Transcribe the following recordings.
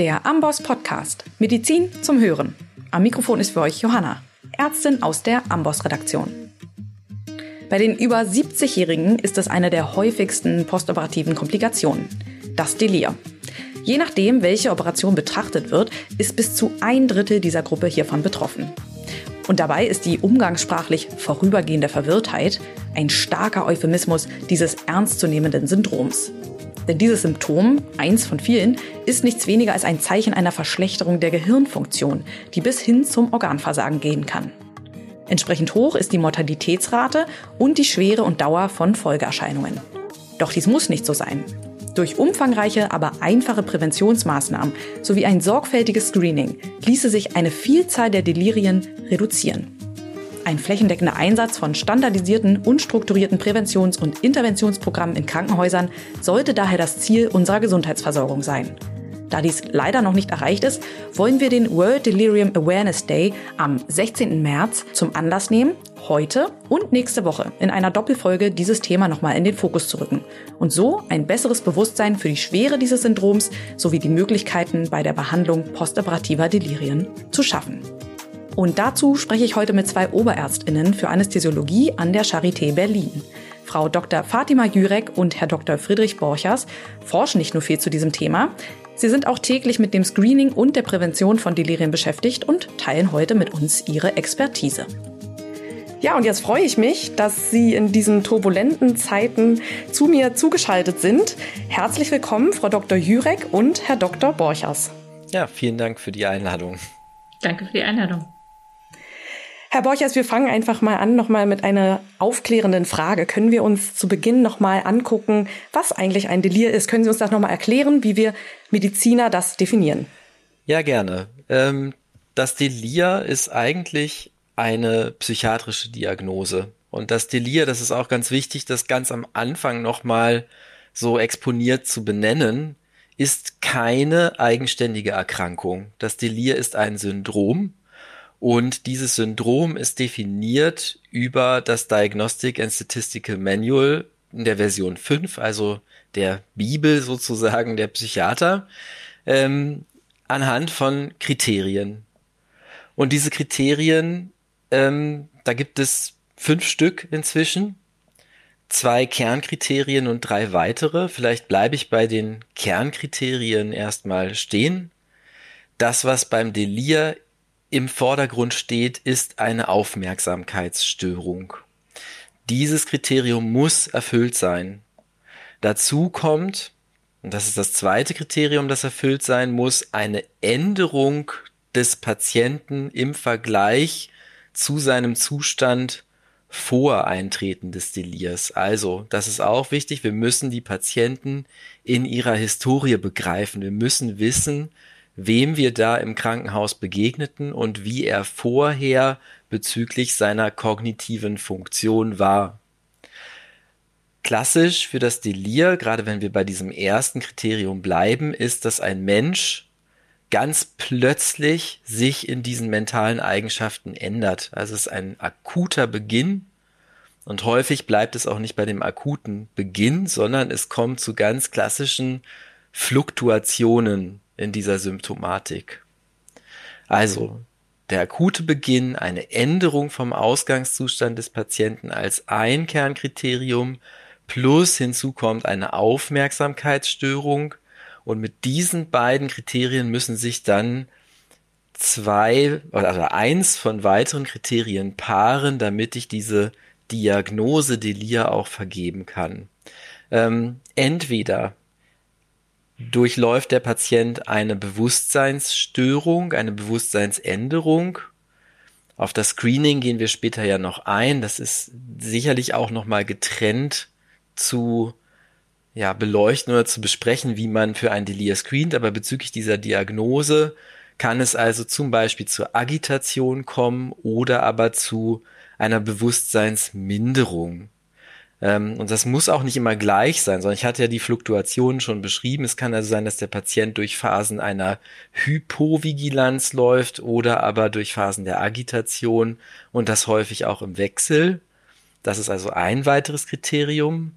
Der Amboss Podcast. Medizin zum Hören. Am Mikrofon ist für euch Johanna, Ärztin aus der Amboss Redaktion. Bei den über 70-Jährigen ist es eine der häufigsten postoperativen Komplikationen. Das Delir. Je nachdem, welche Operation betrachtet wird, ist bis zu ein Drittel dieser Gruppe hiervon betroffen. Und dabei ist die umgangssprachlich vorübergehende Verwirrtheit ein starker Euphemismus dieses ernstzunehmenden Syndroms. Denn dieses Symptom, eins von vielen, ist nichts weniger als ein Zeichen einer Verschlechterung der Gehirnfunktion, die bis hin zum Organversagen gehen kann. Entsprechend hoch ist die Mortalitätsrate und die Schwere und Dauer von Folgeerscheinungen. Doch dies muss nicht so sein. Durch umfangreiche, aber einfache Präventionsmaßnahmen sowie ein sorgfältiges Screening ließe sich eine Vielzahl der Delirien reduzieren. Ein flächendeckender Einsatz von standardisierten und strukturierten Präventions- und Interventionsprogrammen in Krankenhäusern sollte daher das Ziel unserer Gesundheitsversorgung sein. Da dies leider noch nicht erreicht ist, wollen wir den World Delirium Awareness Day am 16. März zum Anlass nehmen, heute und nächste Woche in einer Doppelfolge dieses Thema nochmal in den Fokus zu rücken und so ein besseres Bewusstsein für die Schwere dieses Syndroms sowie die Möglichkeiten bei der Behandlung postoperativer Delirien zu schaffen. Und dazu spreche ich heute mit zwei Oberärztinnen für Anästhesiologie an der Charité Berlin. Frau Dr. Fatima Jürek und Herr Dr. Friedrich Borchers forschen nicht nur viel zu diesem Thema, sie sind auch täglich mit dem Screening und der Prävention von Delirien beschäftigt und teilen heute mit uns ihre Expertise. Ja, und jetzt freue ich mich, dass Sie in diesen turbulenten Zeiten zu mir zugeschaltet sind. Herzlich willkommen, Frau Dr. Jürek und Herr Dr. Borchers. Ja, vielen Dank für die Einladung. Danke für die Einladung. Herr Borchers, wir fangen einfach mal an, nochmal mit einer aufklärenden Frage. Können wir uns zu Beginn nochmal angucken, was eigentlich ein Delir ist? Können Sie uns das nochmal erklären, wie wir Mediziner das definieren? Ja, gerne. Ähm, das Delir ist eigentlich eine psychiatrische Diagnose. Und das Delir, das ist auch ganz wichtig, das ganz am Anfang nochmal so exponiert zu benennen, ist keine eigenständige Erkrankung. Das Delir ist ein Syndrom, und dieses Syndrom ist definiert über das Diagnostic and Statistical Manual in der Version 5, also der Bibel sozusagen der Psychiater, ähm, anhand von Kriterien. Und diese Kriterien, ähm, da gibt es fünf Stück inzwischen, zwei Kernkriterien und drei weitere. Vielleicht bleibe ich bei den Kernkriterien erstmal stehen. Das, was beim Delir im Vordergrund steht, ist eine Aufmerksamkeitsstörung. Dieses Kriterium muss erfüllt sein. Dazu kommt, und das ist das zweite Kriterium, das erfüllt sein muss, eine Änderung des Patienten im Vergleich zu seinem Zustand vor Eintreten des Delirs. Also, das ist auch wichtig, wir müssen die Patienten in ihrer Historie begreifen. Wir müssen wissen, wem wir da im Krankenhaus begegneten und wie er vorher bezüglich seiner kognitiven Funktion war. Klassisch für das Delir, gerade wenn wir bei diesem ersten Kriterium bleiben, ist, dass ein Mensch ganz plötzlich sich in diesen mentalen Eigenschaften ändert. Also es ist ein akuter Beginn und häufig bleibt es auch nicht bei dem akuten Beginn, sondern es kommt zu ganz klassischen Fluktuationen in dieser Symptomatik. Also der akute Beginn, eine Änderung vom Ausgangszustand des Patienten als ein Kernkriterium, plus hinzu kommt eine Aufmerksamkeitsstörung und mit diesen beiden Kriterien müssen sich dann zwei oder eins von weiteren Kriterien paaren, damit ich diese Diagnose Delir auch vergeben kann. Ähm, entweder durchläuft der Patient eine Bewusstseinsstörung, eine Bewusstseinsänderung. Auf das Screening gehen wir später ja noch ein. Das ist sicherlich auch nochmal getrennt zu ja, beleuchten oder zu besprechen, wie man für ein Delir screent. Aber bezüglich dieser Diagnose kann es also zum Beispiel zur Agitation kommen oder aber zu einer Bewusstseinsminderung. Ähm, und das muss auch nicht immer gleich sein, sondern ich hatte ja die Fluktuationen schon beschrieben. Es kann also sein, dass der Patient durch Phasen einer Hypovigilanz läuft oder aber durch Phasen der Agitation und das häufig auch im Wechsel. Das ist also ein weiteres Kriterium.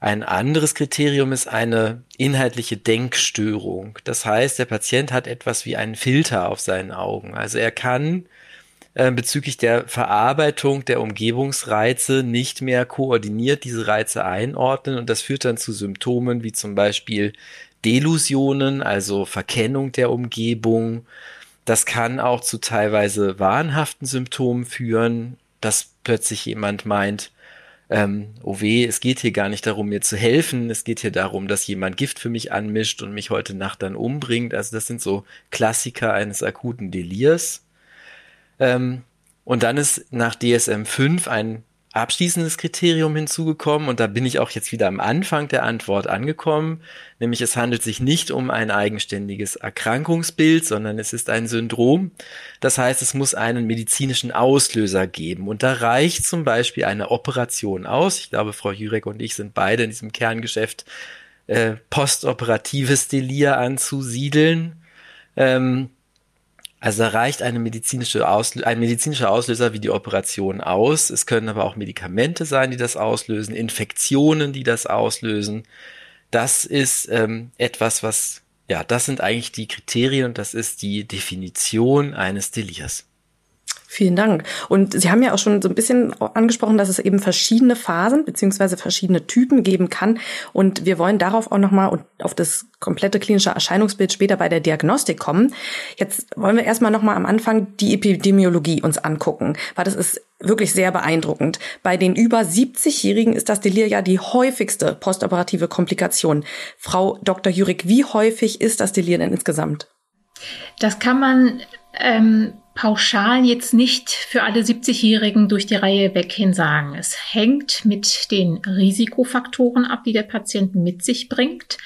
Ein anderes Kriterium ist eine inhaltliche Denkstörung. Das heißt, der Patient hat etwas wie einen Filter auf seinen Augen. Also er kann äh, bezüglich der Verarbeitung der Umgebungsreize nicht mehr koordiniert diese Reize einordnen und das führt dann zu Symptomen wie zum Beispiel Delusionen, also Verkennung der Umgebung. Das kann auch zu teilweise wahnhaften Symptomen führen, dass plötzlich jemand meint, ähm, oh weh, es geht hier gar nicht darum, mir zu helfen, es geht hier darum, dass jemand Gift für mich anmischt und mich heute Nacht dann umbringt. Also das sind so Klassiker eines akuten Delirs. Ähm, und dann ist nach DSM 5 ein abschließendes Kriterium hinzugekommen und da bin ich auch jetzt wieder am Anfang der Antwort angekommen, nämlich es handelt sich nicht um ein eigenständiges Erkrankungsbild, sondern es ist ein Syndrom. Das heißt, es muss einen medizinischen Auslöser geben und da reicht zum Beispiel eine Operation aus. Ich glaube, Frau Jurek und ich sind beide in diesem Kerngeschäft äh, postoperatives Delir anzusiedeln. Ähm, also da reicht eine medizinische Auslö ein medizinischer Auslöser wie die Operation aus. Es können aber auch Medikamente sein, die das auslösen, Infektionen, die das auslösen. Das ist ähm, etwas, was, ja, das sind eigentlich die Kriterien und das ist die Definition eines Delirs. Vielen Dank. Und Sie haben ja auch schon so ein bisschen angesprochen, dass es eben verschiedene Phasen beziehungsweise verschiedene Typen geben kann. Und wir wollen darauf auch nochmal und auf das komplette klinische Erscheinungsbild später bei der Diagnostik kommen. Jetzt wollen wir erstmal nochmal am Anfang die Epidemiologie uns angucken, weil das ist wirklich sehr beeindruckend. Bei den über 70-Jährigen ist das Delir ja die häufigste postoperative Komplikation. Frau Dr. Jürik, wie häufig ist das Delir denn insgesamt? Das kann man ähm, pauschal jetzt nicht für alle 70-Jährigen durch die Reihe weg hin sagen. Es hängt mit den Risikofaktoren ab, die der Patient mit sich bringt.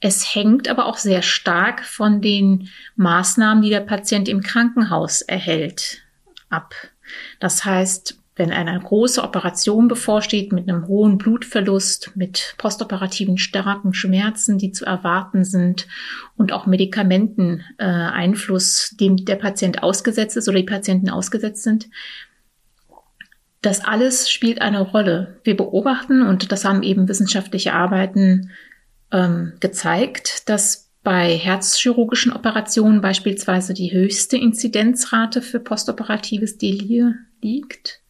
Es hängt aber auch sehr stark von den Maßnahmen, die der Patient im Krankenhaus erhält, ab. Das heißt, wenn eine große Operation bevorsteht mit einem hohen Blutverlust, mit postoperativen starken Schmerzen, die zu erwarten sind und auch Medikamenteneinfluss, äh, dem der Patient ausgesetzt ist oder die Patienten ausgesetzt sind, das alles spielt eine Rolle. Wir beobachten, und das haben eben wissenschaftliche Arbeiten ähm, gezeigt, dass bei herzchirurgischen Operationen beispielsweise die höchste Inzidenzrate für postoperatives Delir liegt.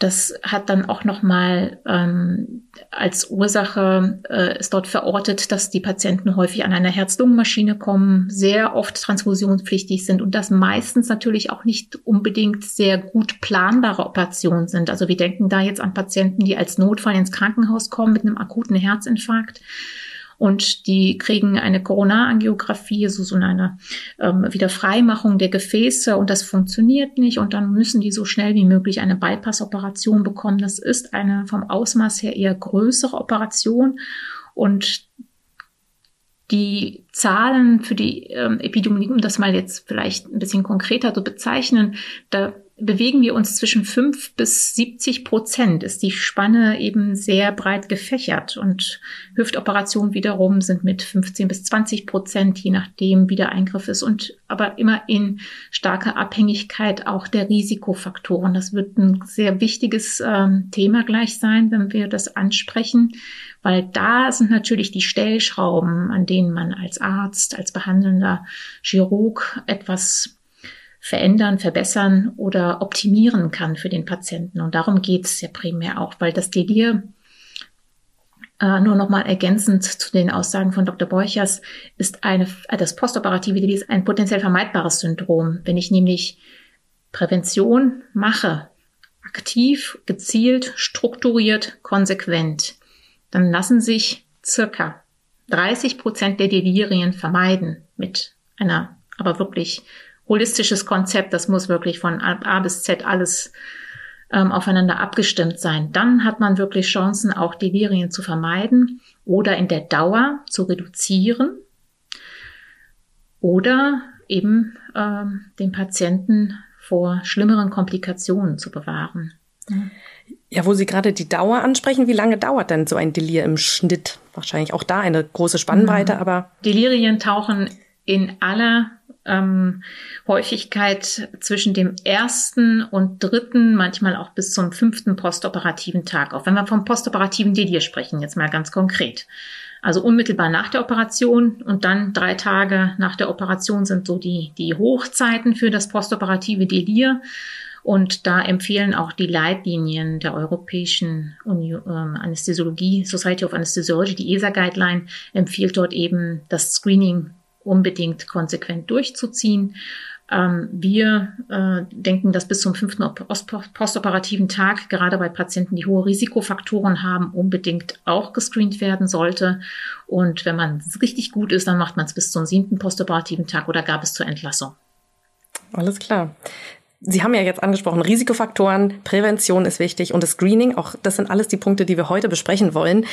Das hat dann auch nochmal ähm, als Ursache äh, ist dort verortet, dass die Patienten häufig an einer Herz-Lungen-Maschine kommen, sehr oft transfusionspflichtig sind und das meistens natürlich auch nicht unbedingt sehr gut planbare Operationen sind. Also wir denken da jetzt an Patienten, die als Notfall ins Krankenhaus kommen mit einem akuten Herzinfarkt und die kriegen eine Coronarangiographie, so, so eine ähm, Wiederfreimachung der Gefäße und das funktioniert nicht und dann müssen die so schnell wie möglich eine Bypass-Operation bekommen. Das ist eine vom Ausmaß her eher größere Operation und die Zahlen für die ähm, Epidemiologie, um das mal jetzt vielleicht ein bisschen konkreter zu bezeichnen, da bewegen wir uns zwischen fünf bis 70 Prozent, ist die Spanne eben sehr breit gefächert. Und Hüftoperationen wiederum sind mit 15 bis 20 Prozent, je nachdem, wie der Eingriff ist. Und aber immer in starker Abhängigkeit auch der Risikofaktoren. Das wird ein sehr wichtiges ähm, Thema gleich sein, wenn wir das ansprechen, weil da sind natürlich die Stellschrauben, an denen man als Arzt, als behandelnder Chirurg etwas verändern, verbessern oder optimieren kann für den Patienten. Und darum geht es ja primär auch, weil das Delir äh, nur noch mal ergänzend zu den Aussagen von Dr. Borchers ist eine, äh, das postoperative Delir ist ein potenziell vermeidbares Syndrom. Wenn ich nämlich Prävention mache, aktiv, gezielt, strukturiert, konsequent, dann lassen sich circa 30 Prozent der Delirien vermeiden mit einer aber wirklich holistisches Konzept. Das muss wirklich von A bis Z alles ähm, aufeinander abgestimmt sein. Dann hat man wirklich Chancen, auch Delirien zu vermeiden oder in der Dauer zu reduzieren oder eben ähm, den Patienten vor schlimmeren Komplikationen zu bewahren. Ja, wo Sie gerade die Dauer ansprechen, wie lange dauert denn so ein Delir im Schnitt? Wahrscheinlich auch da eine große Spannbreite, mhm. aber. Delirien tauchen in aller ähm, Häufigkeit zwischen dem ersten und dritten, manchmal auch bis zum fünften postoperativen Tag auf. Wenn wir vom postoperativen Delir sprechen, jetzt mal ganz konkret. Also unmittelbar nach der Operation und dann drei Tage nach der Operation sind so die, die Hochzeiten für das postoperative Delir. Und da empfehlen auch die Leitlinien der Europäischen Union, ähm, Anästhesiologie, Society of Anesthesiology, die ESA-Guideline, empfiehlt dort eben das Screening unbedingt konsequent durchzuziehen. Ähm, wir äh, denken, dass bis zum fünften postoperativen Tag, gerade bei Patienten, die hohe Risikofaktoren haben, unbedingt auch gescreent werden sollte. Und wenn man richtig gut ist, dann macht man es bis zum siebten postoperativen Tag oder gar bis zur Entlassung. Alles klar. Sie haben ja jetzt angesprochen, Risikofaktoren, Prävention ist wichtig und das Screening, auch das sind alles die Punkte, die wir heute besprechen wollen.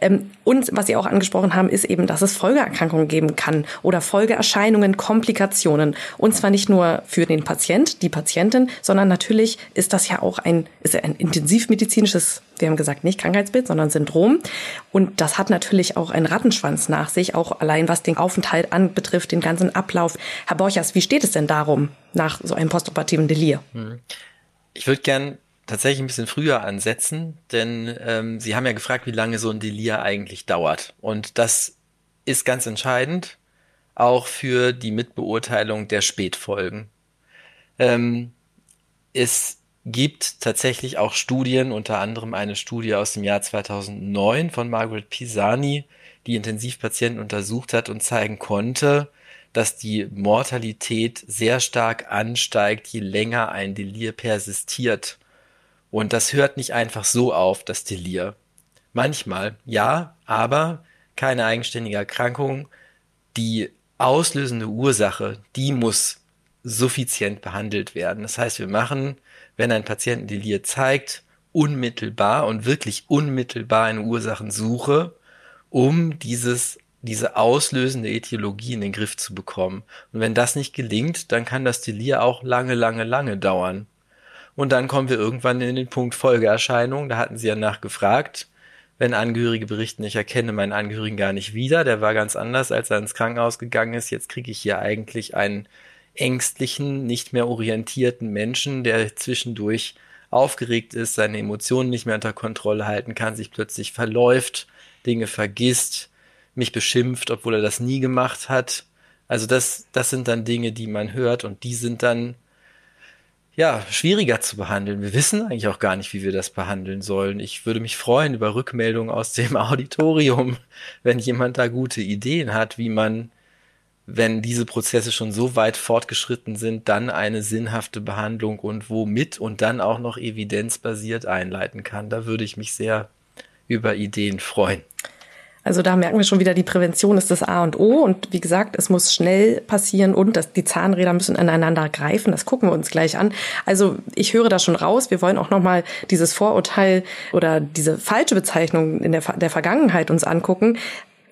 Ähm, und was Sie auch angesprochen haben, ist eben, dass es Folgeerkrankungen geben kann oder Folgeerscheinungen, Komplikationen. Und zwar nicht nur für den Patient, die Patientin, sondern natürlich ist das ja auch ein, ist ein intensivmedizinisches, wir haben gesagt, nicht Krankheitsbild, sondern Syndrom. Und das hat natürlich auch einen Rattenschwanz nach sich, auch allein was den Aufenthalt anbetrifft, den ganzen Ablauf. Herr Borchers, wie steht es denn darum? Nach so einem postoperativen Delir. Hm. Ich würde gern tatsächlich ein bisschen früher ansetzen, denn ähm, Sie haben ja gefragt, wie lange so ein Delir eigentlich dauert. Und das ist ganz entscheidend, auch für die Mitbeurteilung der Spätfolgen. Ähm, es gibt tatsächlich auch Studien, unter anderem eine Studie aus dem Jahr 2009 von Margaret Pisani, die Intensivpatienten untersucht hat und zeigen konnte, dass die Mortalität sehr stark ansteigt, je länger ein Delir persistiert. Und das hört nicht einfach so auf, das Delir. Manchmal, ja, aber keine eigenständige Erkrankung. Die auslösende Ursache, die muss suffizient behandelt werden. Das heißt, wir machen, wenn ein Patient Delir zeigt, unmittelbar und wirklich unmittelbar eine Ursachensuche, um dieses diese auslösende Etiologie in den Griff zu bekommen. Und wenn das nicht gelingt, dann kann das Delir auch lange, lange, lange dauern. Und dann kommen wir irgendwann in den Punkt Folgeerscheinung. Da hatten Sie ja nachgefragt. Wenn Angehörige berichten, ich erkenne meinen Angehörigen gar nicht wieder, der war ganz anders, als er ins Krankenhaus gegangen ist. Jetzt kriege ich hier eigentlich einen ängstlichen, nicht mehr orientierten Menschen, der zwischendurch aufgeregt ist, seine Emotionen nicht mehr unter Kontrolle halten kann, sich plötzlich verläuft, Dinge vergisst, mich beschimpft, obwohl er das nie gemacht hat. Also das, das sind dann Dinge, die man hört und die sind dann ja schwieriger zu behandeln. Wir wissen eigentlich auch gar nicht, wie wir das behandeln sollen. Ich würde mich freuen über Rückmeldungen aus dem Auditorium, wenn jemand da gute Ideen hat, wie man, wenn diese Prozesse schon so weit fortgeschritten sind, dann eine sinnhafte Behandlung und womit und dann auch noch evidenzbasiert einleiten kann. Da würde ich mich sehr über Ideen freuen. Also da merken wir schon wieder, die Prävention ist das A und O. Und wie gesagt, es muss schnell passieren und das, die Zahnräder müssen aneinander greifen. Das gucken wir uns gleich an. Also ich höre da schon raus. Wir wollen auch nochmal dieses Vorurteil oder diese falsche Bezeichnung in der, der Vergangenheit uns angucken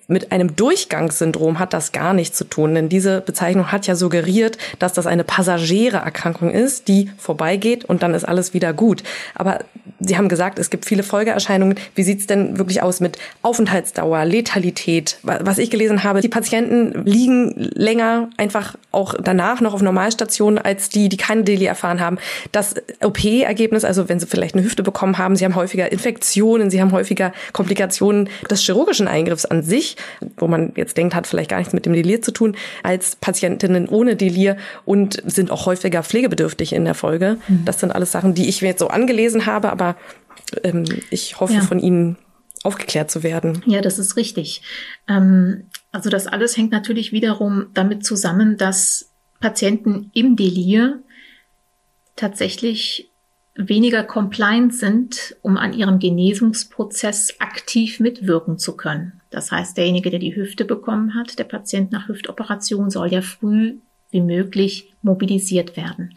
mit einem Durchgangssyndrom hat das gar nichts zu tun, denn diese Bezeichnung hat ja suggeriert, dass das eine passagiere Erkrankung ist, die vorbeigeht und dann ist alles wieder gut. Aber Sie haben gesagt, es gibt viele Folgeerscheinungen. Wie sieht's denn wirklich aus mit Aufenthaltsdauer, Letalität? Was ich gelesen habe, die Patienten liegen länger einfach auch danach noch auf Normalstationen als die, die keine Deli erfahren haben. Das OP-Ergebnis, also wenn sie vielleicht eine Hüfte bekommen haben, sie haben häufiger Infektionen, sie haben häufiger Komplikationen des chirurgischen Eingriffs an sich, wo man jetzt denkt, hat vielleicht gar nichts mit dem Delir zu tun, als Patientinnen ohne Delir und sind auch häufiger pflegebedürftig in der Folge. Mhm. Das sind alles Sachen, die ich mir jetzt so angelesen habe, aber aber ähm, ich hoffe, ja. von Ihnen aufgeklärt zu werden. Ja, das ist richtig. Ähm, also das alles hängt natürlich wiederum damit zusammen, dass Patienten im Delir tatsächlich weniger compliant sind, um an ihrem Genesungsprozess aktiv mitwirken zu können. Das heißt, derjenige, der die Hüfte bekommen hat, der Patient nach Hüftoperation, soll ja früh wie möglich mobilisiert werden.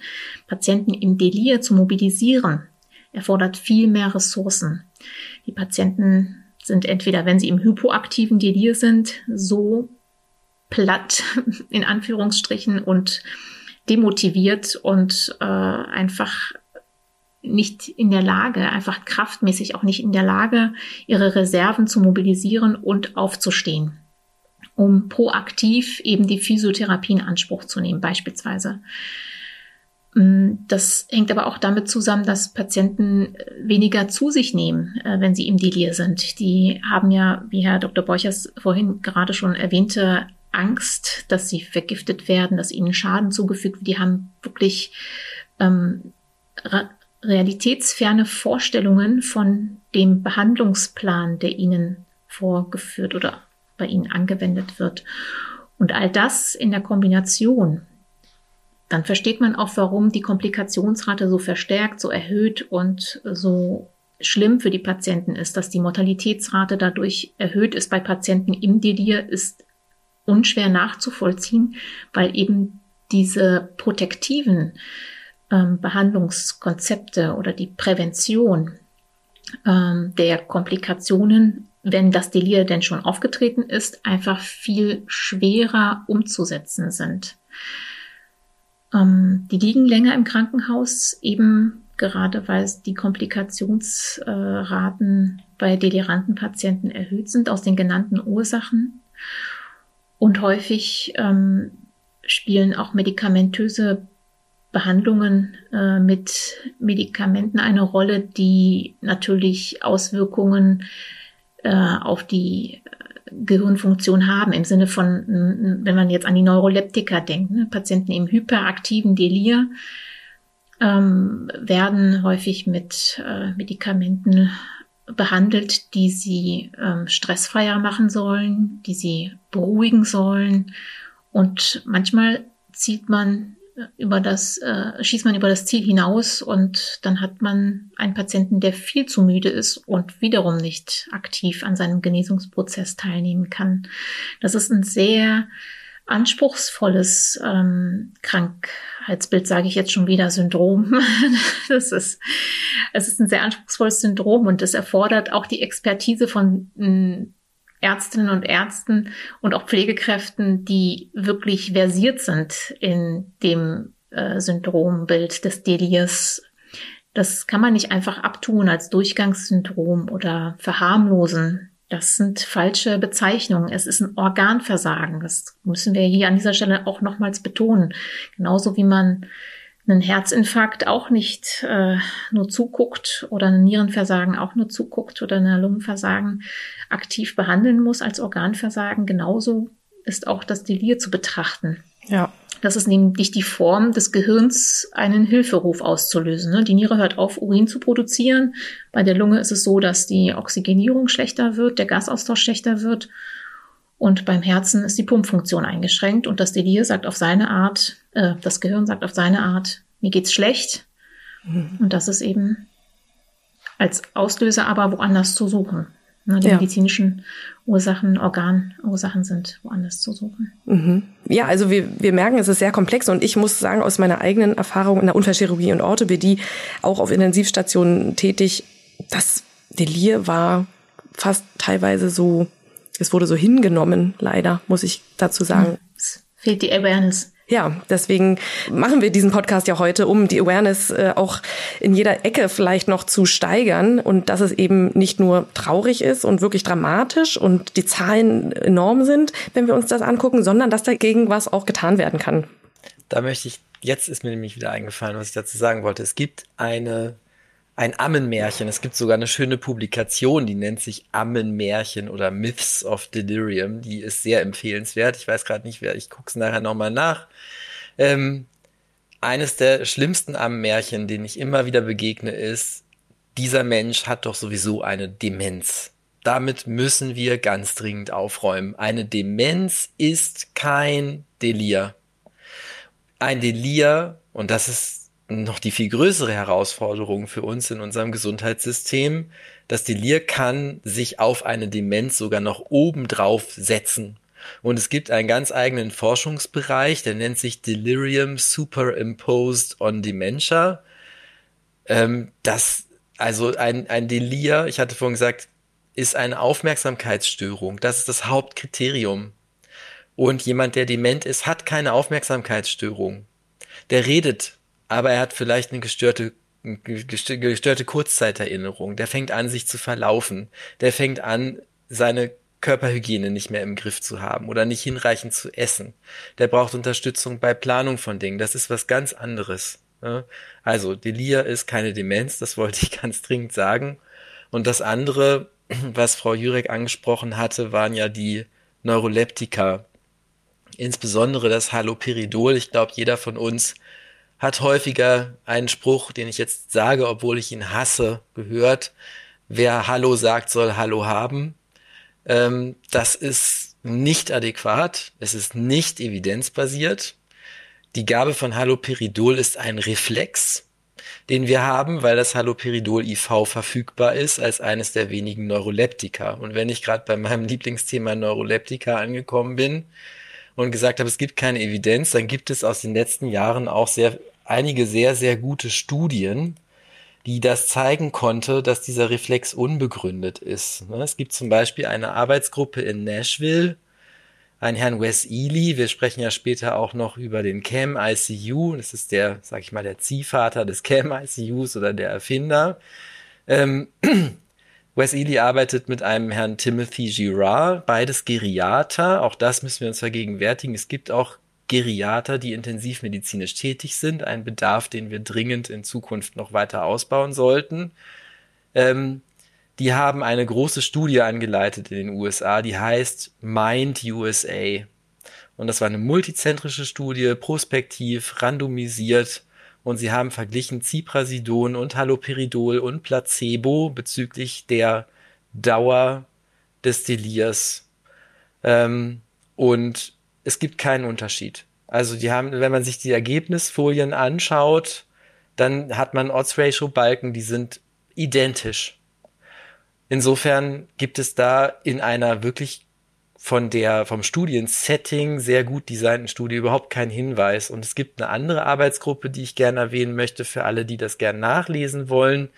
Patienten im Delir zu mobilisieren, erfordert viel mehr Ressourcen. Die Patienten sind entweder, wenn sie im hypoaktiven Delir sind, so platt in Anführungsstrichen und demotiviert und äh, einfach nicht in der Lage, einfach kraftmäßig auch nicht in der Lage, ihre Reserven zu mobilisieren und aufzustehen. um proaktiv eben die Physiotherapie in Anspruch zu nehmen, beispielsweise. Mm, das hängt aber auch damit zusammen, dass Patienten weniger zu sich nehmen, äh, wenn sie im Delir sind. Die haben ja, wie Herr Dr. Borchers vorhin gerade schon erwähnte, Angst, dass sie vergiftet werden, dass ihnen Schaden zugefügt wird. Die haben wirklich ähm, realitätsferne Vorstellungen von dem Behandlungsplan, der ihnen vorgeführt oder bei ihnen angewendet wird. Und all das in der Kombination dann versteht man auch, warum die Komplikationsrate so verstärkt, so erhöht und so schlimm für die Patienten ist, dass die Mortalitätsrate dadurch erhöht ist bei Patienten im Delir, ist unschwer nachzuvollziehen, weil eben diese protektiven ähm, Behandlungskonzepte oder die Prävention ähm, der Komplikationen, wenn das Delir denn schon aufgetreten ist, einfach viel schwerer umzusetzen sind. Ähm, die liegen länger im Krankenhaus, eben gerade weil die Komplikationsraten bei deliranten Patienten erhöht sind aus den genannten Ursachen. Und häufig ähm, spielen auch medikamentöse Behandlungen äh, mit Medikamenten eine Rolle, die natürlich Auswirkungen äh, auf die Gehirnfunktion haben, im Sinne von, wenn man jetzt an die Neuroleptika denkt, ne, Patienten im hyperaktiven Delir ähm, werden häufig mit äh, Medikamenten behandelt, die sie ähm, stressfreier machen sollen, die sie beruhigen sollen. Und manchmal zieht man über das, äh, schießt man über das Ziel hinaus und dann hat man einen Patienten, der viel zu müde ist und wiederum nicht aktiv an seinem Genesungsprozess teilnehmen kann. Das ist ein sehr anspruchsvolles ähm, Krankheitsbild, sage ich jetzt schon wieder, Syndrom. das ist, es ist ein sehr anspruchsvolles Syndrom und es erfordert auch die Expertise von mm, Ärztinnen und Ärzten und auch Pflegekräften, die wirklich versiert sind in dem äh, Syndrombild des Delirs. Das kann man nicht einfach abtun als Durchgangssyndrom oder verharmlosen. Das sind falsche Bezeichnungen. Es ist ein Organversagen. Das müssen wir hier an dieser Stelle auch nochmals betonen. Genauso wie man einen Herzinfarkt auch nicht äh, nur zuguckt oder ein Nierenversagen auch nur zuguckt oder ein Lungenversagen aktiv behandeln muss als Organversagen, genauso ist auch das Delir zu betrachten. Ja. Das ist nämlich die Form des Gehirns, einen Hilferuf auszulösen. Ne? Die Niere hört auf, Urin zu produzieren. Bei der Lunge ist es so, dass die Oxygenierung schlechter wird, der Gasaustausch schlechter wird. Und beim Herzen ist die Pumpfunktion eingeschränkt und das Delir sagt auf seine Art, äh, das Gehirn sagt auf seine Art, mir geht's schlecht. Mhm. Und das ist eben als Auslöser aber woanders zu suchen. Ne, die ja. medizinischen Ursachen, Organursachen sind woanders zu suchen. Mhm. Ja, also wir, wir merken, es ist sehr komplex und ich muss sagen, aus meiner eigenen Erfahrung in der Unfallchirurgie und Orthopädie, auch auf Intensivstationen tätig, das Delir war fast teilweise so, es wurde so hingenommen, leider, muss ich dazu sagen. Es fehlt die Awareness. Ja, deswegen machen wir diesen Podcast ja heute, um die Awareness äh, auch in jeder Ecke vielleicht noch zu steigern und dass es eben nicht nur traurig ist und wirklich dramatisch und die Zahlen enorm sind, wenn wir uns das angucken, sondern dass dagegen was auch getan werden kann. Da möchte ich, jetzt ist mir nämlich wieder eingefallen, was ich dazu sagen wollte. Es gibt eine ein Ammenmärchen. Es gibt sogar eine schöne Publikation, die nennt sich Ammenmärchen oder Myths of Delirium. Die ist sehr empfehlenswert. Ich weiß gerade nicht, wer, ich gucke es nachher nochmal nach. Ähm, eines der schlimmsten Ammenmärchen, denen ich immer wieder begegne, ist, dieser Mensch hat doch sowieso eine Demenz. Damit müssen wir ganz dringend aufräumen. Eine Demenz ist kein Delir. Ein Delir, und das ist noch die viel größere Herausforderung für uns in unserem Gesundheitssystem. Das Delir kann sich auf eine Demenz sogar noch obendrauf setzen. Und es gibt einen ganz eigenen Forschungsbereich, der nennt sich Delirium Superimposed on Dementia. Ähm, das, also ein, ein Delir, ich hatte vorhin gesagt, ist eine Aufmerksamkeitsstörung. Das ist das Hauptkriterium. Und jemand, der dement ist, hat keine Aufmerksamkeitsstörung. Der redet aber er hat vielleicht eine gestörte gestörte Kurzzeiterinnerung. Der fängt an, sich zu verlaufen. Der fängt an, seine Körperhygiene nicht mehr im Griff zu haben oder nicht hinreichend zu essen. Der braucht Unterstützung bei Planung von Dingen. Das ist was ganz anderes. Ne? Also Delir ist keine Demenz, das wollte ich ganz dringend sagen. Und das andere, was Frau Jurek angesprochen hatte, waren ja die Neuroleptika. Insbesondere das Haloperidol. Ich glaube, jeder von uns hat häufiger einen Spruch, den ich jetzt sage, obwohl ich ihn hasse, gehört. Wer Hallo sagt, soll Hallo haben. Ähm, das ist nicht adäquat. Es ist nicht evidenzbasiert. Die Gabe von Haloperidol ist ein Reflex, den wir haben, weil das Haloperidol IV verfügbar ist als eines der wenigen Neuroleptika. Und wenn ich gerade bei meinem Lieblingsthema Neuroleptika angekommen bin und gesagt habe, es gibt keine Evidenz, dann gibt es aus den letzten Jahren auch sehr einige sehr sehr gute Studien, die das zeigen konnte, dass dieser Reflex unbegründet ist. Ne, es gibt zum Beispiel eine Arbeitsgruppe in Nashville, einen Herrn Wes Ely. Wir sprechen ja später auch noch über den CAM ICU. Das ist der, sag ich mal, der Ziehvater des CAM ICUs oder der Erfinder. Ähm, Wes Ely arbeitet mit einem Herrn Timothy Girard, beides Geriater. Auch das müssen wir uns vergegenwärtigen. Es gibt auch Geriater, die intensivmedizinisch tätig sind. Ein Bedarf, den wir dringend in Zukunft noch weiter ausbauen sollten. Ähm, die haben eine große Studie angeleitet in den USA, die heißt Mind USA. Und das war eine multizentrische Studie, prospektiv, randomisiert. Und sie haben verglichen Ziprasidon und Haloperidol und Placebo bezüglich der Dauer des Delirs. Ähm, und es gibt keinen Unterschied. Also die haben, wenn man sich die Ergebnisfolien anschaut, dann hat man Odds-Ratio-Balken, die sind identisch. Insofern gibt es da in einer wirklich von der, vom Studiensetting sehr gut designten Studie überhaupt keinen Hinweis. Und es gibt eine andere Arbeitsgruppe, die ich gerne erwähnen möchte für alle, die das gerne nachlesen wollen.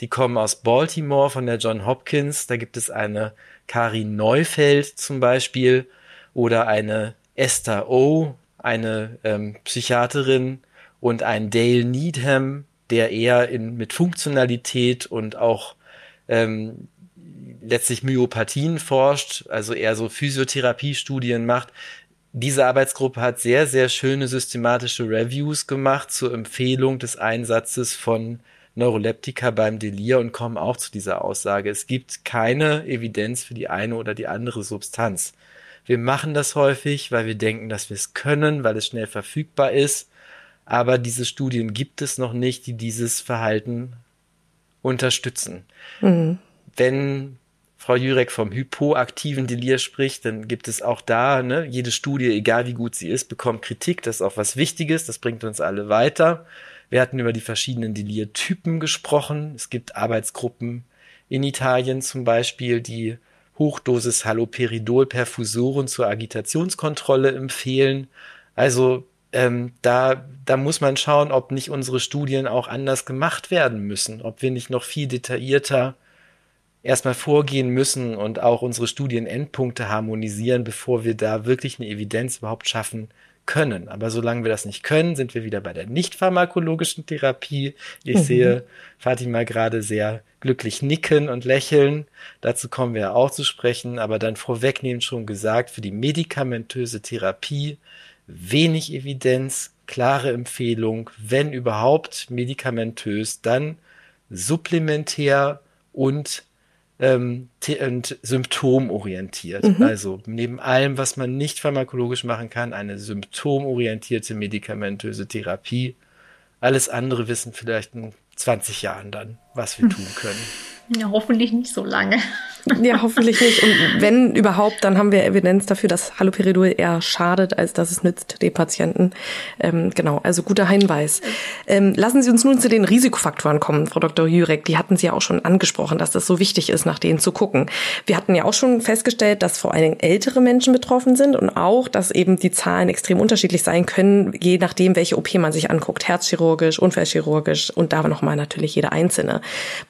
Die kommen aus Baltimore von der John Hopkins. Da gibt es eine Karin Neufeld zum Beispiel oder eine Esther O, eine ähm, Psychiaterin und ein Dale Needham, der eher in, mit Funktionalität und auch ähm, letztlich Myopathien forscht, also eher so Physiotherapiestudien macht. Diese Arbeitsgruppe hat sehr, sehr schöne systematische Reviews gemacht zur Empfehlung des Einsatzes von Neuroleptika beim Delir und kommen auch zu dieser Aussage. Es gibt keine Evidenz für die eine oder die andere Substanz. Wir machen das häufig, weil wir denken, dass wir es können, weil es schnell verfügbar ist. Aber diese Studien gibt es noch nicht, die dieses Verhalten unterstützen. Mhm. Wenn Frau Jurek vom hypoaktiven Delir spricht, dann gibt es auch da, ne, jede Studie, egal wie gut sie ist, bekommt Kritik. Das ist auch was Wichtiges, das bringt uns alle weiter. Wir hatten über die verschiedenen Delir-Typen gesprochen. Es gibt Arbeitsgruppen in Italien zum Beispiel, die Hochdosis Haloperidol-Perfusoren zur Agitationskontrolle empfehlen. Also ähm, da, da muss man schauen, ob nicht unsere Studien auch anders gemacht werden müssen, ob wir nicht noch viel detaillierter erstmal vorgehen müssen und auch unsere Studienendpunkte harmonisieren, bevor wir da wirklich eine Evidenz überhaupt schaffen können. Aber solange wir das nicht können, sind wir wieder bei der nicht pharmakologischen Therapie. Ich mhm. sehe Fatima gerade sehr glücklich nicken und lächeln. Dazu kommen wir auch zu sprechen, aber dann vorwegnehmend schon gesagt, für die medikamentöse Therapie wenig Evidenz, klare Empfehlung, wenn überhaupt medikamentös, dann supplementär und ähm, und symptomorientiert. Mhm. Also neben allem, was man nicht pharmakologisch machen kann, eine symptomorientierte medikamentöse Therapie. Alles andere wissen vielleicht in 20 Jahren dann, was wir tun können. Ja, hoffentlich nicht so lange. Ja, hoffentlich nicht. Und wenn überhaupt, dann haben wir Evidenz dafür, dass Haloperidol eher schadet, als dass es nützt den Patienten. Ähm, genau, also guter Hinweis. Ähm, lassen Sie uns nun zu den Risikofaktoren kommen, Frau Dr. Jurek. Die hatten Sie ja auch schon angesprochen, dass das so wichtig ist, nach denen zu gucken. Wir hatten ja auch schon festgestellt, dass vor allen Dingen ältere Menschen betroffen sind und auch, dass eben die Zahlen extrem unterschiedlich sein können, je nachdem, welche OP man sich anguckt. Herzchirurgisch, Unfallchirurgisch und da nochmal natürlich jeder einzelne.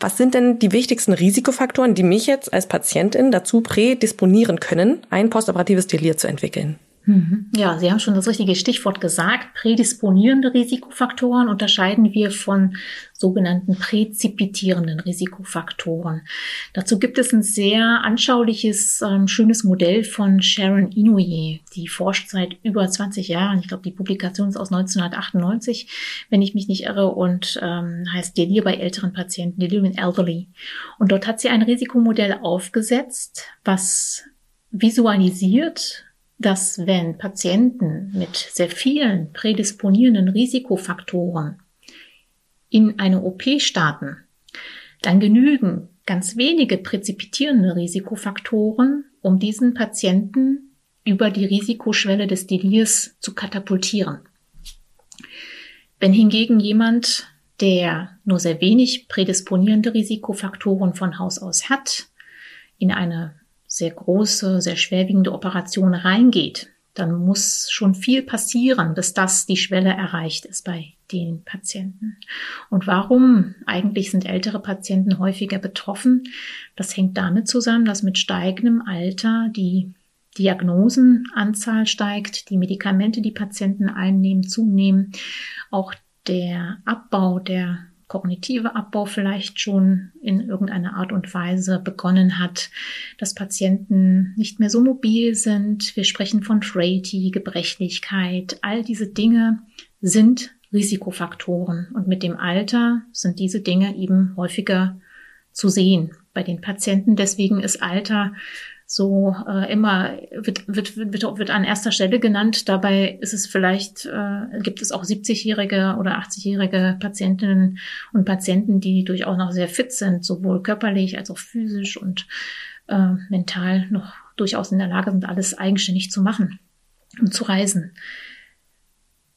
Was sind denn die wichtigsten Risikofaktoren, die mich jetzt als Patientin dazu prädisponieren können, ein postoperatives Delir zu entwickeln? Mhm. Ja, Sie haben schon das richtige Stichwort gesagt. Prädisponierende Risikofaktoren unterscheiden wir von sogenannten präzipitierenden Risikofaktoren. Dazu gibt es ein sehr anschauliches, ähm, schönes Modell von Sharon Inouye. Die forscht seit über 20 Jahren. Ich glaube, die Publikation ist aus 1998, wenn ich mich nicht irre, und ähm, heißt Delir bei älteren Patienten, Delir in Elderly. Und dort hat sie ein Risikomodell aufgesetzt, was visualisiert, dass wenn Patienten mit sehr vielen prädisponierenden Risikofaktoren in eine OP starten, dann genügen ganz wenige präzipitierende Risikofaktoren, um diesen Patienten über die Risikoschwelle des Delirs zu katapultieren. Wenn hingegen jemand, der nur sehr wenig prädisponierende Risikofaktoren von Haus aus hat, in eine sehr große, sehr schwerwiegende Operation reingeht, dann muss schon viel passieren, bis das die Schwelle erreicht ist bei den Patienten. Und warum eigentlich sind ältere Patienten häufiger betroffen? Das hängt damit zusammen, dass mit steigendem Alter die Diagnosenanzahl steigt, die Medikamente, die Patienten einnehmen, zunehmen, auch der Abbau der kognitive Abbau vielleicht schon in irgendeiner Art und Weise begonnen hat, dass Patienten nicht mehr so mobil sind. Wir sprechen von Frailty, Gebrechlichkeit. All diese Dinge sind Risikofaktoren. Und mit dem Alter sind diese Dinge eben häufiger zu sehen bei den Patienten. Deswegen ist Alter so äh, immer wird, wird, wird, wird an erster Stelle genannt. Dabei ist es vielleicht, äh, gibt es auch 70-jährige oder 80-jährige Patientinnen und Patienten, die durchaus noch sehr fit sind, sowohl körperlich als auch physisch und äh, mental noch durchaus in der Lage sind, alles eigenständig zu machen und zu reisen.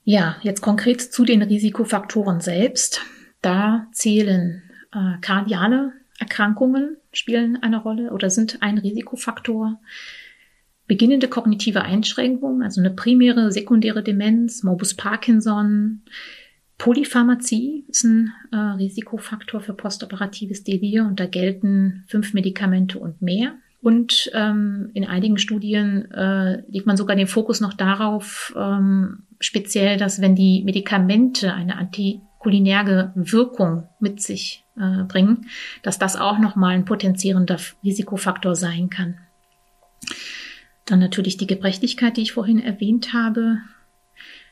Ja, jetzt konkret zu den Risikofaktoren selbst. Da zählen äh, kardiale Erkrankungen spielen eine Rolle oder sind ein Risikofaktor. Beginnende kognitive Einschränkungen, also eine primäre, sekundäre Demenz, Morbus Parkinson, Polypharmazie ist ein äh, Risikofaktor für postoperatives Delir und da gelten fünf Medikamente und mehr. Und ähm, in einigen Studien äh, legt man sogar den Fokus noch darauf, ähm, speziell, dass wenn die Medikamente eine antikulinäre Wirkung mit sich äh, bringen, dass das auch nochmal ein potenzierender Risikofaktor sein kann. Dann natürlich die Gebrechlichkeit, die ich vorhin erwähnt habe.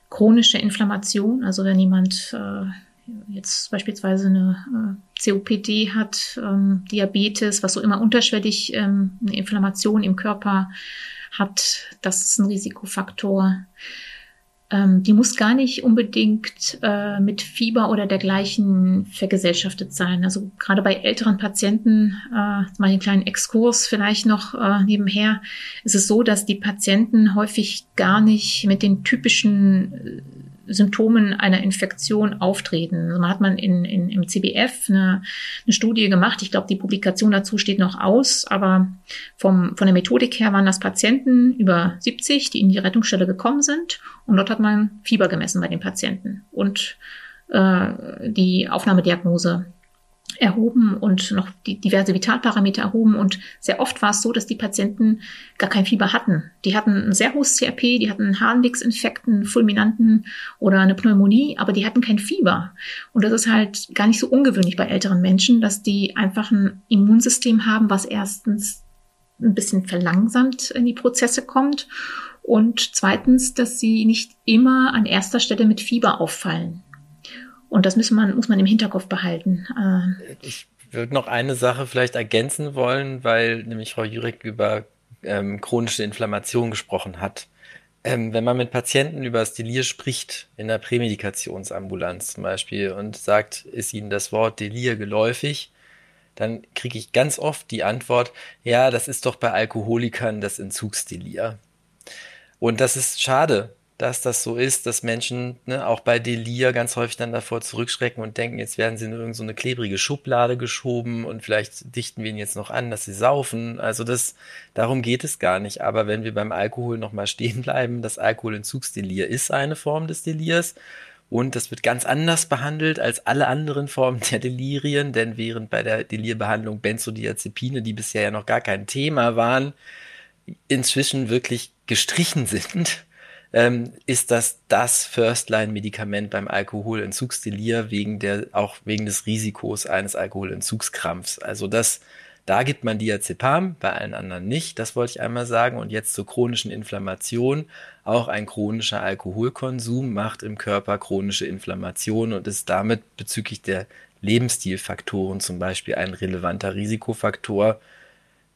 Chronische Inflammation, also wenn jemand äh, jetzt beispielsweise eine äh, COPD hat, ähm, Diabetes, was so immer unterschwellig ähm, eine Inflammation im Körper hat, das ist ein Risikofaktor. Ähm, die muss gar nicht unbedingt äh, mit Fieber oder dergleichen vergesellschaftet sein. Also gerade bei älteren Patienten, äh, mal einen kleinen Exkurs vielleicht noch äh, nebenher, ist es so, dass die Patienten häufig gar nicht mit den typischen äh, Symptomen einer Infektion auftreten. Also man hat man in, in, im CBF eine, eine Studie gemacht. Ich glaube, die Publikation dazu steht noch aus, aber vom, von der Methodik her waren das Patienten über 70, die in die Rettungsstelle gekommen sind. Und dort hat man Fieber gemessen bei den Patienten und äh, die Aufnahmediagnose erhoben und noch die diverse Vitalparameter erhoben. Und sehr oft war es so, dass die Patienten gar kein Fieber hatten. Die hatten ein sehr hohes CRP, die hatten Harnwegsinfekten, Fulminanten oder eine Pneumonie, aber die hatten kein Fieber. Und das ist halt gar nicht so ungewöhnlich bei älteren Menschen, dass die einfach ein Immunsystem haben, was erstens ein bisschen verlangsamt in die Prozesse kommt und zweitens, dass sie nicht immer an erster Stelle mit Fieber auffallen. Und das muss man, muss man im Hinterkopf behalten. Äh, ich würde noch eine Sache vielleicht ergänzen wollen, weil nämlich Frau Jurek über ähm, chronische Inflammation gesprochen hat. Ähm, wenn man mit Patienten über das Delir spricht, in der Prämedikationsambulanz zum Beispiel, und sagt, ist ihnen das Wort Delir geläufig, dann kriege ich ganz oft die Antwort, ja, das ist doch bei Alkoholikern das Entzugsdelir. Und das ist schade, dass das so ist, dass Menschen ne, auch bei Delir ganz häufig dann davor zurückschrecken und denken, jetzt werden sie in irgendeine so klebrige Schublade geschoben und vielleicht dichten wir ihnen jetzt noch an, dass sie saufen. Also das, darum geht es gar nicht. Aber wenn wir beim Alkohol nochmal stehen bleiben, das Alkoholentzugsdelir ist eine Form des Delirs und das wird ganz anders behandelt als alle anderen Formen der Delirien, denn während bei der Delirbehandlung Benzodiazepine, die bisher ja noch gar kein Thema waren, inzwischen wirklich gestrichen sind, ähm, ist das das First-Line-Medikament beim Alkoholentzugsdelir wegen der, auch wegen des Risikos eines Alkoholentzugskrampfs. Also das, da gibt man Diazepam, bei allen anderen nicht. Das wollte ich einmal sagen. Und jetzt zur chronischen Inflammation. Auch ein chronischer Alkoholkonsum macht im Körper chronische Inflammation und ist damit bezüglich der Lebensstilfaktoren zum Beispiel ein relevanter Risikofaktor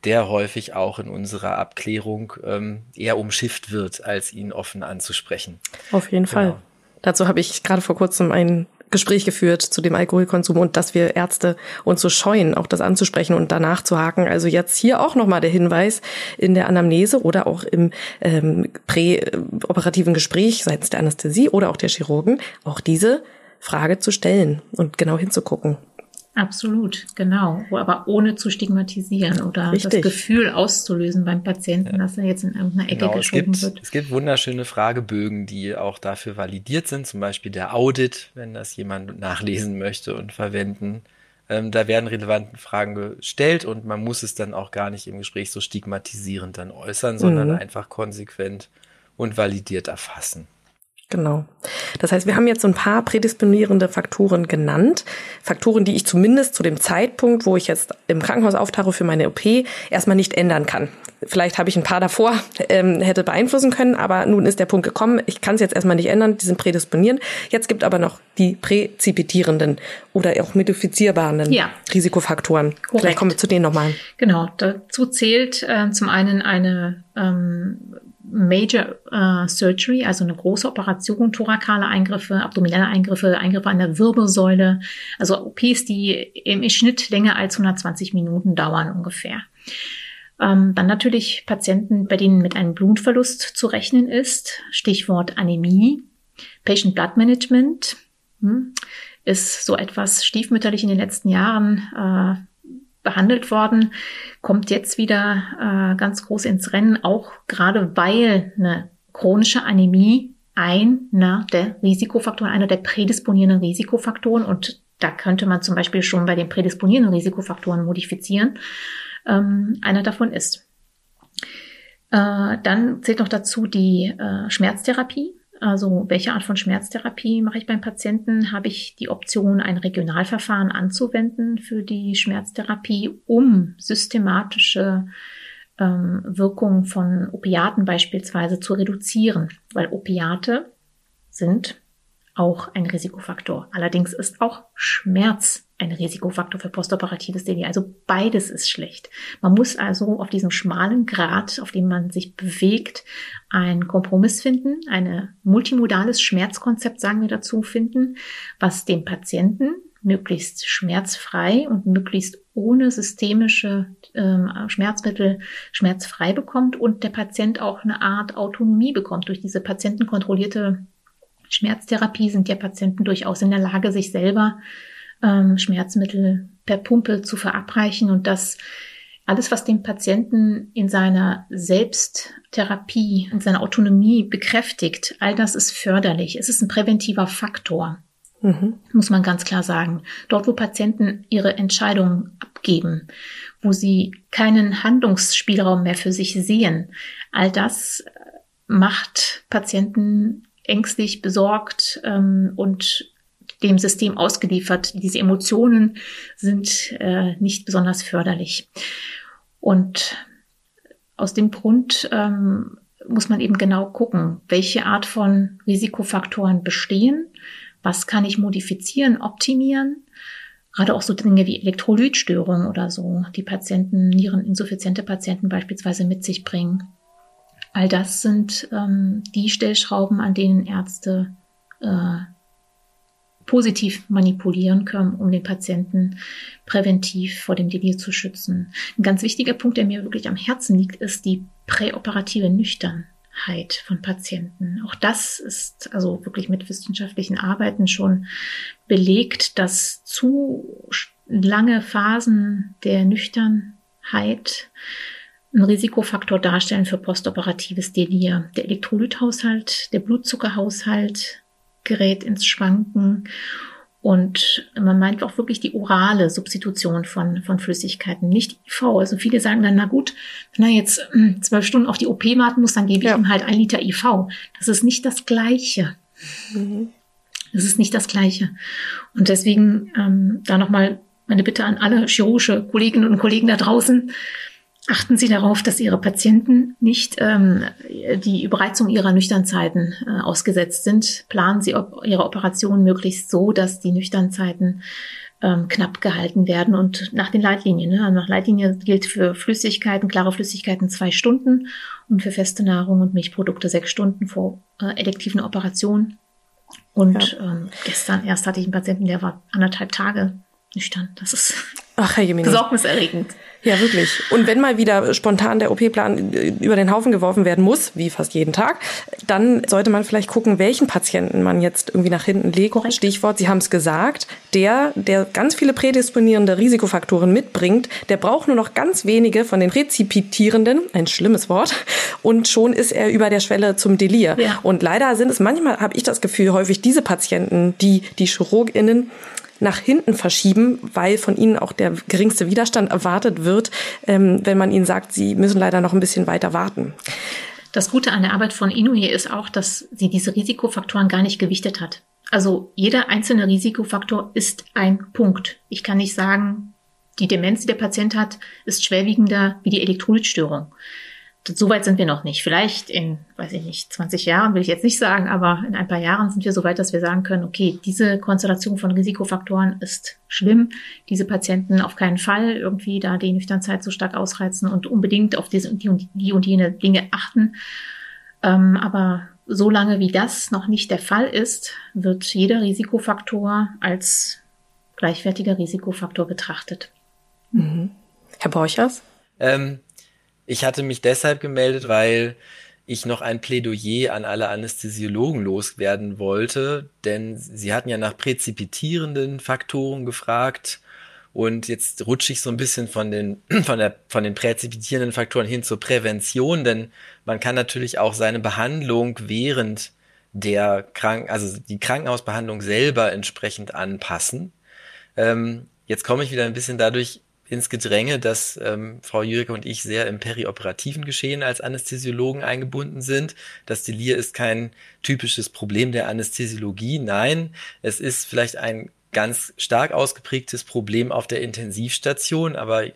der häufig auch in unserer Abklärung ähm, eher umschifft wird, als ihn offen anzusprechen. Auf jeden genau. Fall. Dazu habe ich gerade vor kurzem ein Gespräch geführt zu dem Alkoholkonsum und dass wir Ärzte uns so scheuen, auch das anzusprechen und danach zu haken. Also jetzt hier auch nochmal der Hinweis in der Anamnese oder auch im ähm, präoperativen Gespräch seitens der Anästhesie oder auch der Chirurgen, auch diese Frage zu stellen und genau hinzugucken. Absolut, genau. Aber ohne zu stigmatisieren oder Richtig. das Gefühl auszulösen beim Patienten, dass er jetzt in irgendeiner Ecke genau, geschoben es gibt, wird. Es gibt wunderschöne Fragebögen, die auch dafür validiert sind, zum Beispiel der Audit, wenn das jemand nachlesen möchte und verwenden. Ähm, da werden relevante Fragen gestellt und man muss es dann auch gar nicht im Gespräch so stigmatisierend dann äußern, sondern mhm. einfach konsequent und validiert erfassen. Genau. Das heißt, wir haben jetzt so ein paar prädisponierende Faktoren genannt. Faktoren, die ich zumindest zu dem Zeitpunkt, wo ich jetzt im Krankenhaus auftauche für meine OP, erstmal nicht ändern kann. Vielleicht habe ich ein paar davor ähm, hätte beeinflussen können, aber nun ist der Punkt gekommen. Ich kann es jetzt erstmal nicht ändern, die sind prädisponierend. Jetzt gibt aber noch die präzipitierenden oder auch modifizierbaren ja. Risikofaktoren. Korrekt. Vielleicht kommen wir zu denen nochmal. Genau, dazu zählt äh, zum einen eine ähm, Major äh, Surgery, also eine große Operation, thorakale Eingriffe, abdominelle Eingriffe, Eingriffe an der Wirbelsäule, also OPs, die im Schnitt länger als 120 Minuten dauern ungefähr. Ähm, dann natürlich Patienten, bei denen mit einem Blutverlust zu rechnen ist, Stichwort Anämie, Patient Blood Management. Hm, ist so etwas stiefmütterlich in den letzten Jahren äh, behandelt worden, kommt jetzt wieder äh, ganz groß ins Rennen, auch gerade weil eine chronische Anämie einer der Risikofaktoren, einer der prädisponierenden Risikofaktoren und da könnte man zum Beispiel schon bei den prädisponierenden Risikofaktoren modifizieren, ähm, einer davon ist. Äh, dann zählt noch dazu die äh, Schmerztherapie. Also welche Art von Schmerztherapie mache ich beim Patienten? Habe ich die Option, ein Regionalverfahren anzuwenden für die Schmerztherapie, um systematische ähm, Wirkung von Opiaten beispielsweise zu reduzieren? Weil Opiate sind auch ein Risikofaktor. Allerdings ist auch Schmerz ein Risikofaktor für postoperatives Delir. Also beides ist schlecht. Man muss also auf diesem schmalen Grad, auf dem man sich bewegt, einen Kompromiss finden, ein multimodales Schmerzkonzept, sagen wir dazu, finden, was den Patienten möglichst schmerzfrei und möglichst ohne systemische ähm, Schmerzmittel schmerzfrei bekommt und der Patient auch eine Art Autonomie bekommt. Durch diese patientenkontrollierte Schmerztherapie sind ja Patienten durchaus in der Lage, sich selber ähm, Schmerzmittel per Pumpe zu verabreichen und das alles, was den Patienten in seiner Selbsttherapie, in seiner Autonomie bekräftigt, all das ist förderlich. Es ist ein präventiver Faktor, mhm. muss man ganz klar sagen. Dort, wo Patienten ihre Entscheidungen abgeben, wo sie keinen Handlungsspielraum mehr für sich sehen, all das macht Patienten ängstlich, besorgt ähm, und dem System ausgeliefert. Diese Emotionen sind äh, nicht besonders förderlich. Und aus dem Grund ähm, muss man eben genau gucken, welche Art von Risikofaktoren bestehen, was kann ich modifizieren, optimieren. Gerade auch so Dinge wie Elektrolytstörungen oder so, die Patienten, niereninsuffiziente Patienten beispielsweise mit sich bringen. All das sind ähm, die Stellschrauben, an denen Ärzte äh, positiv manipulieren können, um den Patienten präventiv vor dem Delir zu schützen. Ein ganz wichtiger Punkt, der mir wirklich am Herzen liegt, ist die präoperative Nüchternheit von Patienten. Auch das ist also wirklich mit wissenschaftlichen Arbeiten schon belegt, dass zu lange Phasen der Nüchternheit ein Risikofaktor darstellen für postoperatives Delir. Der Elektrolythaushalt, der Blutzuckerhaushalt, gerät ins Schwanken Und man meint auch wirklich die orale Substitution von, von Flüssigkeiten, nicht IV. Also viele sagen dann, na gut, wenn er jetzt hm, zwölf Stunden auf die OP warten muss, dann gebe ich ja. ihm halt ein Liter IV. Das ist nicht das Gleiche. Mhm. Das ist nicht das Gleiche. Und deswegen ähm, da nochmal meine Bitte an alle chirurgische Kolleginnen und Kollegen da draußen. Achten Sie darauf, dass Ihre Patienten nicht ähm, die Überreizung ihrer Nüchternzeiten äh, ausgesetzt sind. Planen Sie op Ihre Operation möglichst so, dass die Nüchternzeiten ähm, knapp gehalten werden und nach den Leitlinien. Ne? Nach Leitlinie gilt für Flüssigkeiten, klare Flüssigkeiten zwei Stunden und für feste Nahrung und Milchprodukte sechs Stunden vor äh, elektiven Operationen. Und ja. ähm, gestern erst hatte ich einen Patienten, der war anderthalb Tage nüchtern. Das ist Ach, Herr besorgniserregend. Ja, wirklich. Und wenn mal wieder spontan der OP-Plan über den Haufen geworfen werden muss, wie fast jeden Tag, dann sollte man vielleicht gucken, welchen Patienten man jetzt irgendwie nach hinten legt. Korrekt. Stichwort, Sie haben es gesagt, der, der ganz viele prädisponierende Risikofaktoren mitbringt, der braucht nur noch ganz wenige von den Präzipitierenden, ein schlimmes Wort, und schon ist er über der Schwelle zum Delir. Ja. Und leider sind es manchmal, habe ich das Gefühl, häufig diese Patienten, die die ChirurgInnen nach hinten verschieben, weil von ihnen auch der geringste Widerstand erwartet wird, ähm, wenn man ihnen sagt, sie müssen leider noch ein bisschen weiter warten. Das Gute an der Arbeit von Inouye ist auch, dass sie diese Risikofaktoren gar nicht gewichtet hat. Also jeder einzelne Risikofaktor ist ein Punkt. Ich kann nicht sagen, die Demenz, die der Patient hat, ist schwerwiegender wie die Elektrolytstörung so weit sind wir noch nicht. Vielleicht in, weiß ich nicht, 20 Jahren will ich jetzt nicht sagen, aber in ein paar Jahren sind wir so weit, dass wir sagen können, okay, diese Konstellation von Risikofaktoren ist schlimm. Diese Patienten auf keinen Fall irgendwie da die Nüchternzeit so stark ausreizen und unbedingt auf diese, die, und, die und jene Dinge achten. Ähm, aber solange wie das noch nicht der Fall ist, wird jeder Risikofaktor als gleichwertiger Risikofaktor betrachtet. Mhm. Herr Borchers? Ähm, ich hatte mich deshalb gemeldet, weil ich noch ein Plädoyer an alle Anästhesiologen loswerden wollte, denn sie hatten ja nach präzipitierenden Faktoren gefragt und jetzt rutsche ich so ein bisschen von den, von der, von den präzipitierenden Faktoren hin zur Prävention, denn man kann natürlich auch seine Behandlung während der Krank, also die Krankenhausbehandlung selber entsprechend anpassen. Ähm, jetzt komme ich wieder ein bisschen dadurch ins Gedränge, dass ähm, Frau Jürike und ich sehr im perioperativen Geschehen als Anästhesiologen eingebunden sind. Das Delir ist kein typisches Problem der Anästhesiologie. Nein, es ist vielleicht ein ganz stark ausgeprägtes Problem auf der Intensivstation, aber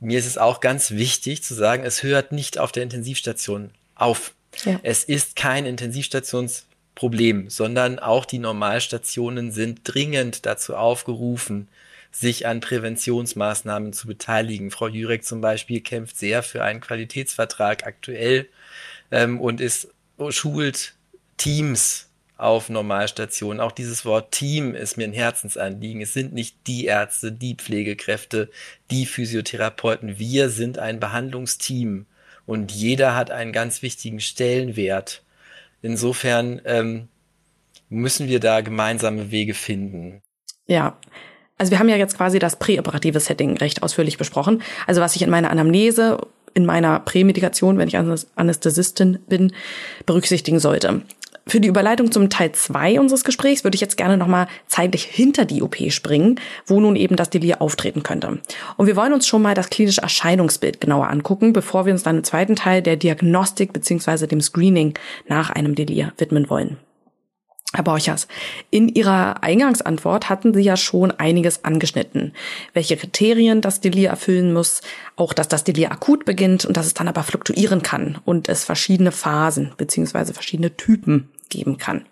mir ist es auch ganz wichtig zu sagen, es hört nicht auf der Intensivstation auf. Ja. Es ist kein Intensivstationsproblem, sondern auch die Normalstationen sind dringend dazu aufgerufen, sich an Präventionsmaßnahmen zu beteiligen. Frau Jurek zum Beispiel kämpft sehr für einen Qualitätsvertrag aktuell ähm, und ist schult Teams auf Normalstationen. Auch dieses Wort Team ist mir ein Herzensanliegen. Es sind nicht die Ärzte, die Pflegekräfte, die Physiotherapeuten. Wir sind ein Behandlungsteam und jeder hat einen ganz wichtigen Stellenwert. Insofern ähm, müssen wir da gemeinsame Wege finden. Ja, also wir haben ja jetzt quasi das präoperative Setting recht ausführlich besprochen. Also was ich in meiner Anamnese, in meiner Prämedikation, wenn ich Anästhesistin bin, berücksichtigen sollte. Für die Überleitung zum Teil zwei unseres Gesprächs würde ich jetzt gerne nochmal zeitlich hinter die OP springen, wo nun eben das Delir auftreten könnte. Und wir wollen uns schon mal das klinische Erscheinungsbild genauer angucken, bevor wir uns dann im zweiten Teil der Diagnostik beziehungsweise dem Screening nach einem Delir widmen wollen. Herr Borchers, in Ihrer Eingangsantwort hatten Sie ja schon einiges angeschnitten. Welche Kriterien das Delir erfüllen muss, auch dass das Delir akut beginnt und dass es dann aber fluktuieren kann und es verschiedene Phasen beziehungsweise verschiedene Typen geben kann.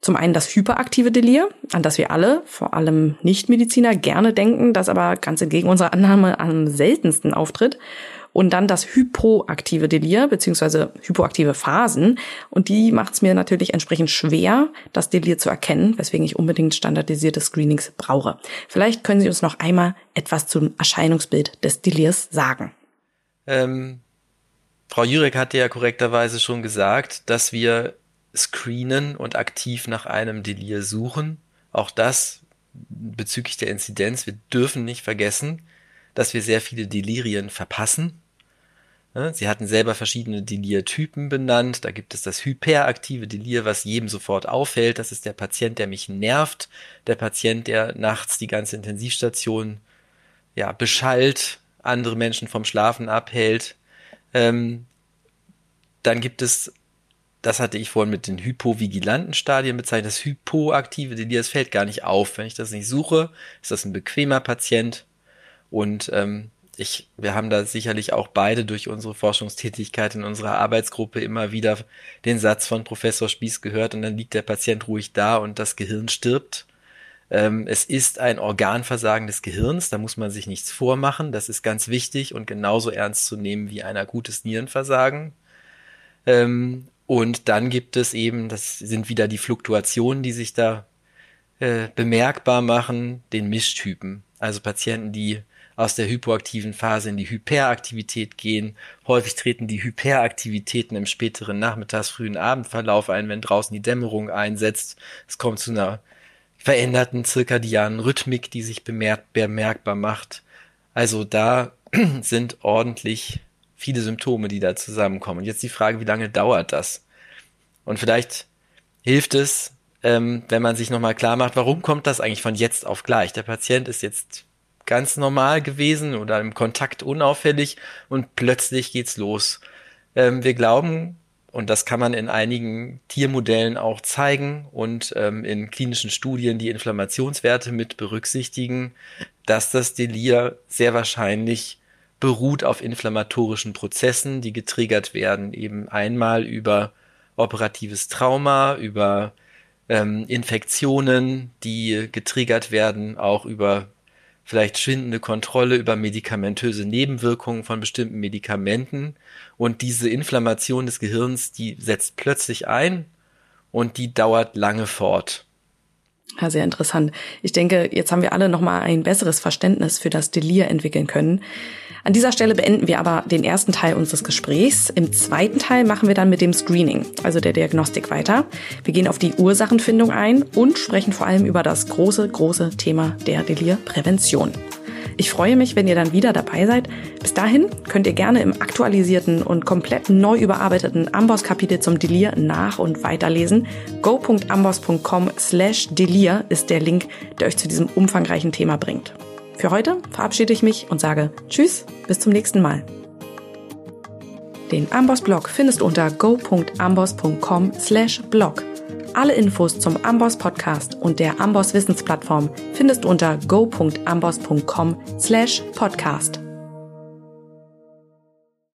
Zum einen das hyperaktive Delir, an das wir alle, vor allem Nichtmediziner, gerne denken, das aber ganz entgegen unserer Annahme am seltensten auftritt und dann das hypoaktive Delir beziehungsweise hypoaktive Phasen. Und die macht es mir natürlich entsprechend schwer, das Delir zu erkennen, weswegen ich unbedingt standardisierte Screenings brauche. Vielleicht können Sie uns noch einmal etwas zum Erscheinungsbild des Delirs sagen. Ähm, Frau Jurek hatte ja korrekterweise schon gesagt, dass wir screenen und aktiv nach einem Delir suchen. Auch das bezüglich der Inzidenz. Wir dürfen nicht vergessen, dass wir sehr viele Delirien verpassen Sie hatten selber verschiedene Delir-Typen benannt. Da gibt es das hyperaktive Delir, was jedem sofort auffällt. Das ist der Patient, der mich nervt. Der Patient, der nachts die ganze Intensivstation ja, beschallt, andere Menschen vom Schlafen abhält. Ähm, dann gibt es, das hatte ich vorhin mit den hypovigilanten Stadien bezeichnet, das hypoaktive Delir. Das fällt gar nicht auf. Wenn ich das nicht suche, ist das ein bequemer Patient. Und ähm, ich, wir haben da sicherlich auch beide durch unsere Forschungstätigkeit in unserer Arbeitsgruppe immer wieder den Satz von Professor Spieß gehört und dann liegt der Patient ruhig da und das Gehirn stirbt. Ähm, es ist ein Organversagen des Gehirns, da muss man sich nichts vormachen. Das ist ganz wichtig und genauso ernst zu nehmen wie ein akutes Nierenversagen. Ähm, und dann gibt es eben, das sind wieder die Fluktuationen, die sich da äh, bemerkbar machen, den Mischtypen. Also Patienten, die aus der hypoaktiven Phase in die Hyperaktivität gehen. Häufig treten die Hyperaktivitäten im späteren Nachmittags, frühen Abendverlauf ein, wenn draußen die Dämmerung einsetzt. Es kommt zu einer veränderten zirkadianen Rhythmik, die sich bemerk bemerkbar macht. Also da sind ordentlich viele Symptome, die da zusammenkommen. Und jetzt die Frage, wie lange dauert das? Und vielleicht hilft es, ähm, wenn man sich nochmal klar macht, warum kommt das eigentlich von jetzt auf gleich? Der Patient ist jetzt ganz normal gewesen oder im Kontakt unauffällig und plötzlich geht's los. Ähm, wir glauben, und das kann man in einigen Tiermodellen auch zeigen und ähm, in klinischen Studien die Inflammationswerte mit berücksichtigen, dass das Delir sehr wahrscheinlich beruht auf inflammatorischen Prozessen, die getriggert werden, eben einmal über operatives Trauma, über ähm, Infektionen, die getriggert werden, auch über vielleicht schwindende Kontrolle über medikamentöse Nebenwirkungen von bestimmten Medikamenten. Und diese Inflammation des Gehirns, die setzt plötzlich ein und die dauert lange fort. Ja, sehr interessant. Ich denke, jetzt haben wir alle nochmal ein besseres Verständnis für das Delir entwickeln können. An dieser Stelle beenden wir aber den ersten Teil unseres Gesprächs. Im zweiten Teil machen wir dann mit dem Screening, also der Diagnostik weiter. Wir gehen auf die Ursachenfindung ein und sprechen vor allem über das große, große Thema der Delirprävention. Ich freue mich, wenn ihr dann wieder dabei seid. Bis dahin könnt ihr gerne im aktualisierten und komplett neu überarbeiteten Amboss-Kapitel zum Delir nach- und weiterlesen. go.amboss.com slash Delir ist der Link, der euch zu diesem umfangreichen Thema bringt. Für heute verabschiede ich mich und sage Tschüss, bis zum nächsten Mal. Den Amboss-Blog findest du unter go.amboss.com slash blog. Alle Infos zum Amboss Podcast und der Amboss Wissensplattform findest du unter go.amboss.com slash podcast.